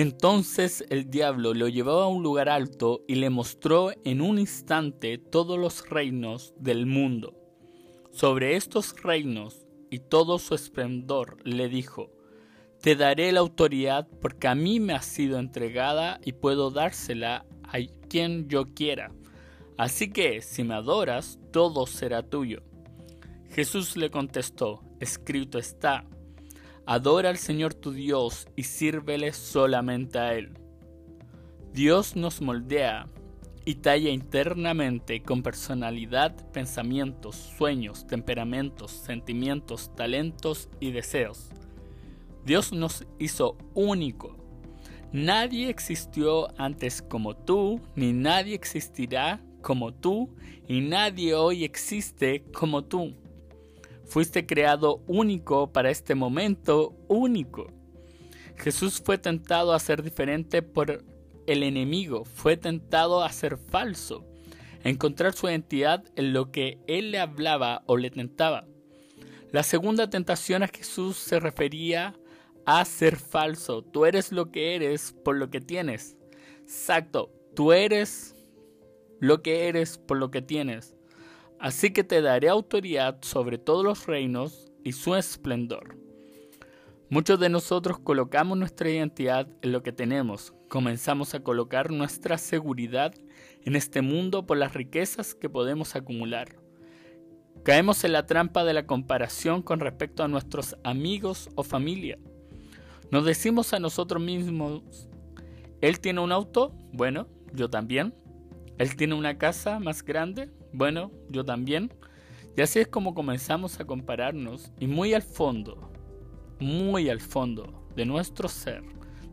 Entonces el diablo lo llevó a un lugar alto y le mostró en un instante todos los reinos del mundo. Sobre estos reinos y todo su esplendor le dijo, Te daré la autoridad porque a mí me ha sido entregada y puedo dársela a quien yo quiera. Así que, si me adoras, todo será tuyo. Jesús le contestó, escrito está, Adora al Señor tu Dios y sírvele solamente a Él. Dios nos moldea y talla internamente con personalidad, pensamientos, sueños, temperamentos, sentimientos, talentos y deseos. Dios nos hizo único. Nadie existió antes como tú, ni nadie existirá como tú, y nadie hoy existe como tú. Fuiste creado único para este momento único. Jesús fue tentado a ser diferente por el enemigo, fue tentado a ser falso, a encontrar su identidad en lo que él le hablaba o le tentaba. La segunda tentación a Jesús se refería a ser falso. Tú eres lo que eres por lo que tienes. Exacto, tú eres lo que eres por lo que tienes. Así que te daré autoridad sobre todos los reinos y su esplendor. Muchos de nosotros colocamos nuestra identidad en lo que tenemos, comenzamos a colocar nuestra seguridad en este mundo por las riquezas que podemos acumular. Caemos en la trampa de la comparación con respecto a nuestros amigos o familia. Nos decimos a nosotros mismos, él tiene un auto, bueno, yo también. Él tiene una casa más grande, bueno, yo también. Y así es como comenzamos a compararnos y muy al fondo, muy al fondo de nuestro ser,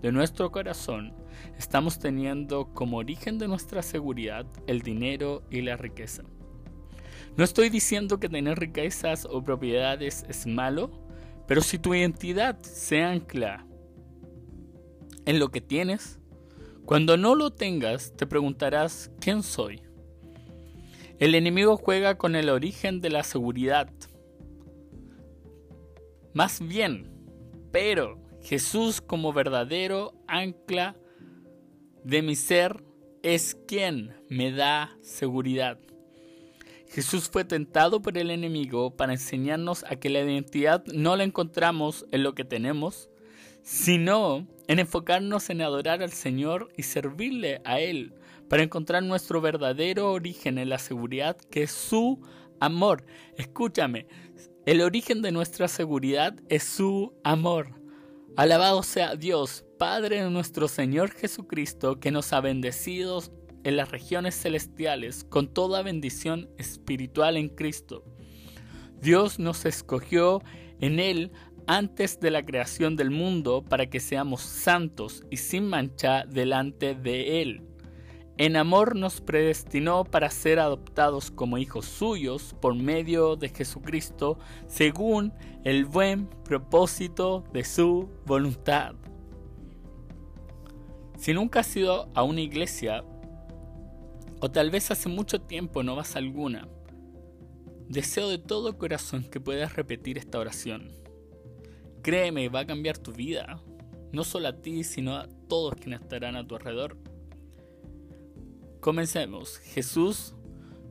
de nuestro corazón, estamos teniendo como origen de nuestra seguridad el dinero y la riqueza. No estoy diciendo que tener riquezas o propiedades es malo, pero si tu identidad se ancla en lo que tienes, cuando no lo tengas te preguntarás ¿quién soy? El enemigo juega con el origen de la seguridad. Más bien, pero Jesús como verdadero ancla de mi ser es quien me da seguridad. Jesús fue tentado por el enemigo para enseñarnos a que la identidad no la encontramos en lo que tenemos, sino en enfocarnos en adorar al Señor y servirle a Él para encontrar nuestro verdadero origen en la seguridad que es su amor. Escúchame, el origen de nuestra seguridad es su amor. Alabado sea Dios, Padre de nuestro Señor Jesucristo, que nos ha bendecido en las regiones celestiales con toda bendición espiritual en Cristo. Dios nos escogió en Él antes de la creación del mundo para que seamos santos y sin mancha delante de Él. En amor nos predestinó para ser adoptados como hijos suyos por medio de Jesucristo, según el buen propósito de su voluntad. Si nunca has ido a una iglesia, o tal vez hace mucho tiempo no vas a alguna, deseo de todo corazón que puedas repetir esta oración. Créeme, va a cambiar tu vida, no solo a ti, sino a todos quienes estarán a tu alrededor. Comencemos. Jesús,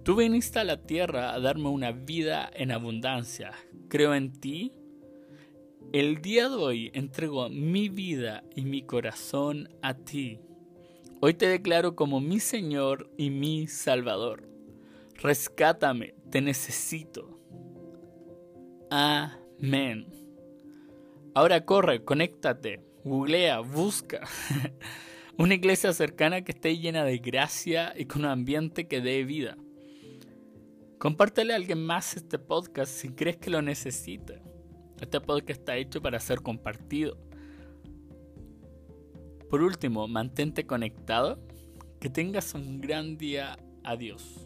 tú viniste a la tierra a darme una vida en abundancia. Creo en ti. El día de hoy entrego mi vida y mi corazón a ti. Hoy te declaro como mi Señor y mi Salvador. Rescátame, te necesito. Amén. Ahora corre, conéctate, googlea, busca. Una iglesia cercana que esté llena de gracia y con un ambiente que dé vida. Compártele a alguien más este podcast si crees que lo necesita. Este podcast está hecho para ser compartido. Por último, mantente conectado. Que tengas un gran día. Adiós.